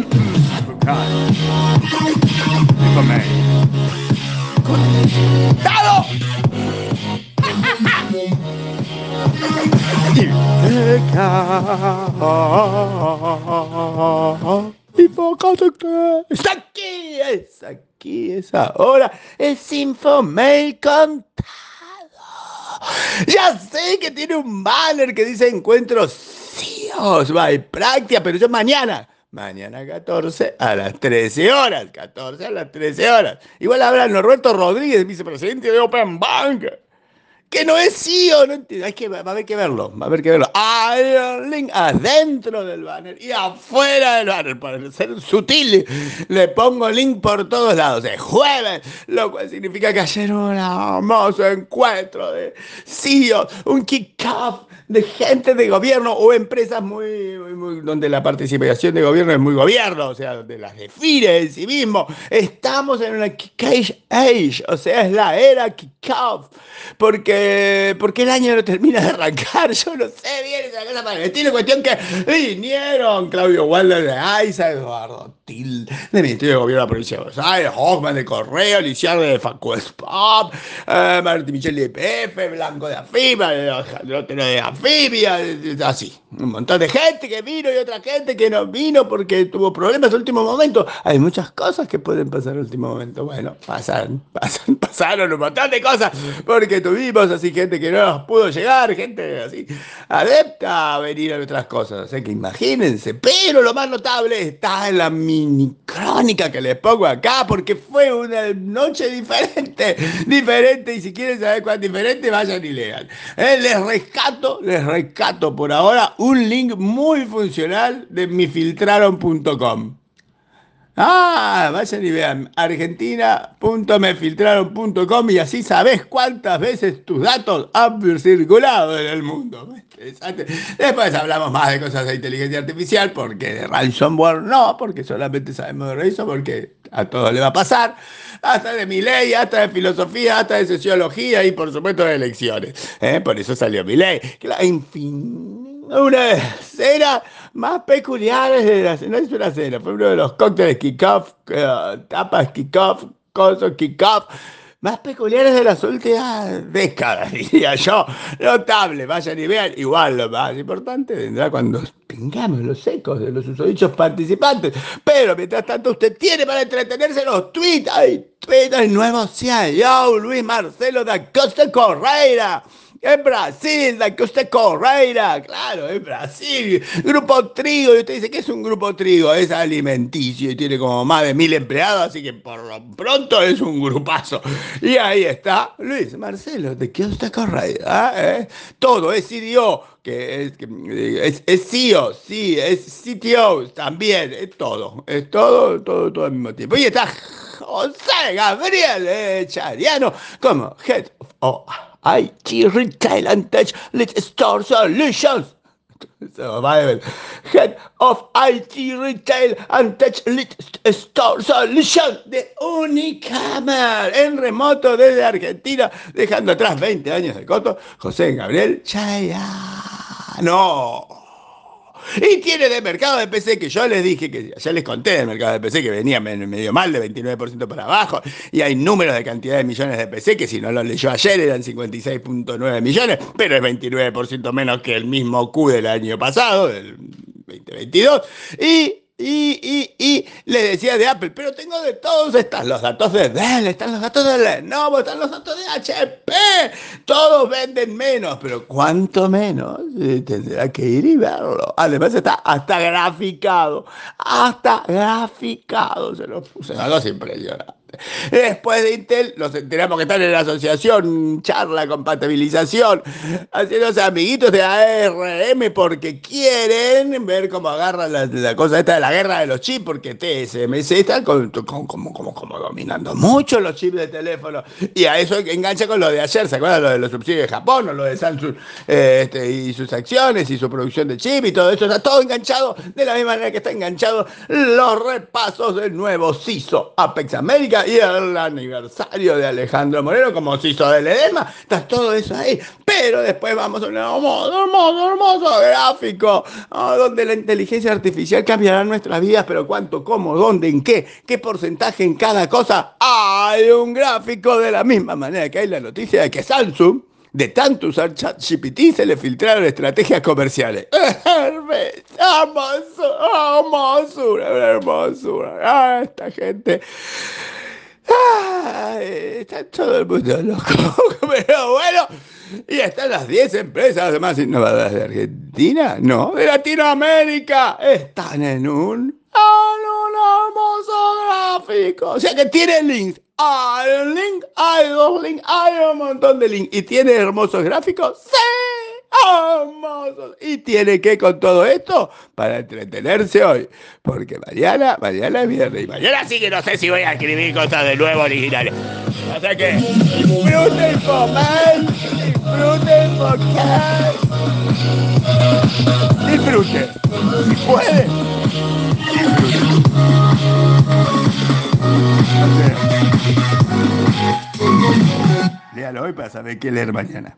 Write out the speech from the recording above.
time. Information. ¡Dado! Está aquí, es aquí, es ahora, es Infomail contado. Ya sé que tiene un banner que dice encuentros CIOs by Práctica, pero yo mañana, mañana 14 a las 13 horas, 14 a las 13 horas. Igual habla Norberto Rodríguez, vicepresidente de Open Bank que no es CEO, no entiendo. Hay que, va a haber que verlo, va a haber que verlo. Un link adentro del banner y afuera del banner, para ser sutil. Le pongo link por todos lados. Es jueves, lo cual significa que ayer un hermoso encuentro de CEOs, un kick-off de gente de gobierno o empresas muy, muy, donde la participación de gobierno es muy gobierno, o sea, donde las define en sí mismo. Estamos en una kick age, o sea, es la era kick-off, porque porque el año no termina de arrancar, yo no sé bien esa cosa para el cuestión que vinieron Claudio Walder de AISA, Eduardo Til de Ministerio de Gobierno de la Provincia de Buenos Aires, Hoffman de Correo, Liciar de Facuespop, eh, Martín Michel de IPF, Blanco de Afibia, de Afibia, así, un montón de gente que vino y otra gente que no vino porque tuvo problemas en último momento. Hay muchas cosas que pueden pasar en último momento. Bueno, pasan, pasan, pasaron un montón de cosas porque tuvimos así gente que no nos pudo llegar, gente así adepta a venir a nuestras cosas. O sea que imagínense, pero lo más notable está en la crónica que les pongo acá, porque fue una noche diferente, diferente, y si quieren saber cuál diferente, vayan y lean. Eh, les rescato, les rescato por ahora un link muy funcional de mifiltraron.com. Ah, vayan y vean argentina.mefiltraron.com y así sabes cuántas veces tus datos han circulado en el mundo. Después hablamos más de cosas de inteligencia artificial, porque de ransomware no, porque solamente sabemos de eso, porque a todos le va a pasar. Hasta de mi ley, hasta de filosofía, hasta de sociología y por supuesto de elecciones. ¿eh? Por eso salió mi ley. En fin una cena más peculiares de la No es una cena, fue uno de los cócteles kickoff, uh, tapas kickoff, cosas kickoff más peculiares de las últimas décadas, diría yo. Notable, vayan y vean. Igual lo más importante vendrá cuando tengamos los ecos de los usodichos participantes. Pero mientras tanto, usted tiene para entretenerse los tweets. Hay tweets nuevos, yo, Luis Marcelo da Costa Correira. En Brasil, la Costa Correira, claro, en Brasil. Grupo Trigo, y usted dice, ¿qué es un grupo Trigo? Es alimenticio y tiene como más de mil empleados, así que por lo pronto es un grupazo. Y ahí está Luis Marcelo de Costa Correira. ¿eh? Todo es CDO, que es, es, es CEO, sí, es CTO también, es todo, es todo, todo, todo al mismo tiempo. Y está José Gabriel Chariano como Head of IT Retail and Tech Lit Store Solutions. Head of IT Retail and Tech Lit Store Solutions de Unicamer en remoto desde Argentina, dejando atrás 20 años de coto, José Gabriel Chayano. Y tiene de mercado de PC que yo les dije, que ya les conté del mercado de PC que venía medio mal, de 29% para abajo. Y hay números de cantidad de millones de PC que si no lo leyó ayer eran 56.9 millones, pero es 29% menos que el mismo Q del año pasado, del 2022. Y y, y, y le decía de Apple, pero tengo de todos, están los datos de Dell, están los datos de Lenovo, están los datos de HP, todos venden menos, pero ¿cuánto menos? Eh, tendrá que ir y verlo. Además está hasta graficado, hasta graficado, se lo puse, algo impresionante. Después de Intel, nos enteramos que están en la asociación, charla, compatibilización, haciéndose amiguitos de ARM porque quieren ver cómo agarran la, cosa esta de la guerra de los chips, porque TSMC está como, dominando mucho los chips de teléfono. Y a eso engancha con lo de ayer, ¿se acuerdan? Lo de los subsidios de Japón, o lo de Samsung este, y sus acciones y su producción de chips y todo eso. Está todo enganchado de la misma manera que está enganchado los repasos del nuevo CISO Apex América Y el aniversario de Alejandro Moreno, como se hizo del Edema, está todo eso ahí. Pero después vamos a un hermoso, hermoso, hermoso gráfico, ah, donde la inteligencia artificial cambiará nuestras vidas, pero cuánto, cómo, dónde, en qué, qué porcentaje en cada cosa. Hay un gráfico de la misma manera que hay la noticia de que Samsung de tanto usar ChatGPT se le filtraron estrategias comerciales. hermosura, hermosura, hermosura. Ah, esta gente. Está todo el mundo loco. Pero bueno, y están las 10 empresas más innovadoras de Argentina, no, de Latinoamérica. Están en un, un hermoso gráfico. O sea que tiene links hay un link, hay dos links, hay un montón de links. ¿Y tiene hermosos gráficos? ¡Sí! ¿Y tiene que con todo esto? Para entretenerse hoy. Porque mañana, mañana es viernes. Y mañana sí que no sé si voy a escribir cosas de nuevo originales. O sea que disfruten comer, disfruten podcast. Disfruten. Si pueden, disfruten. Léalo hoy para saber qué leer mañana.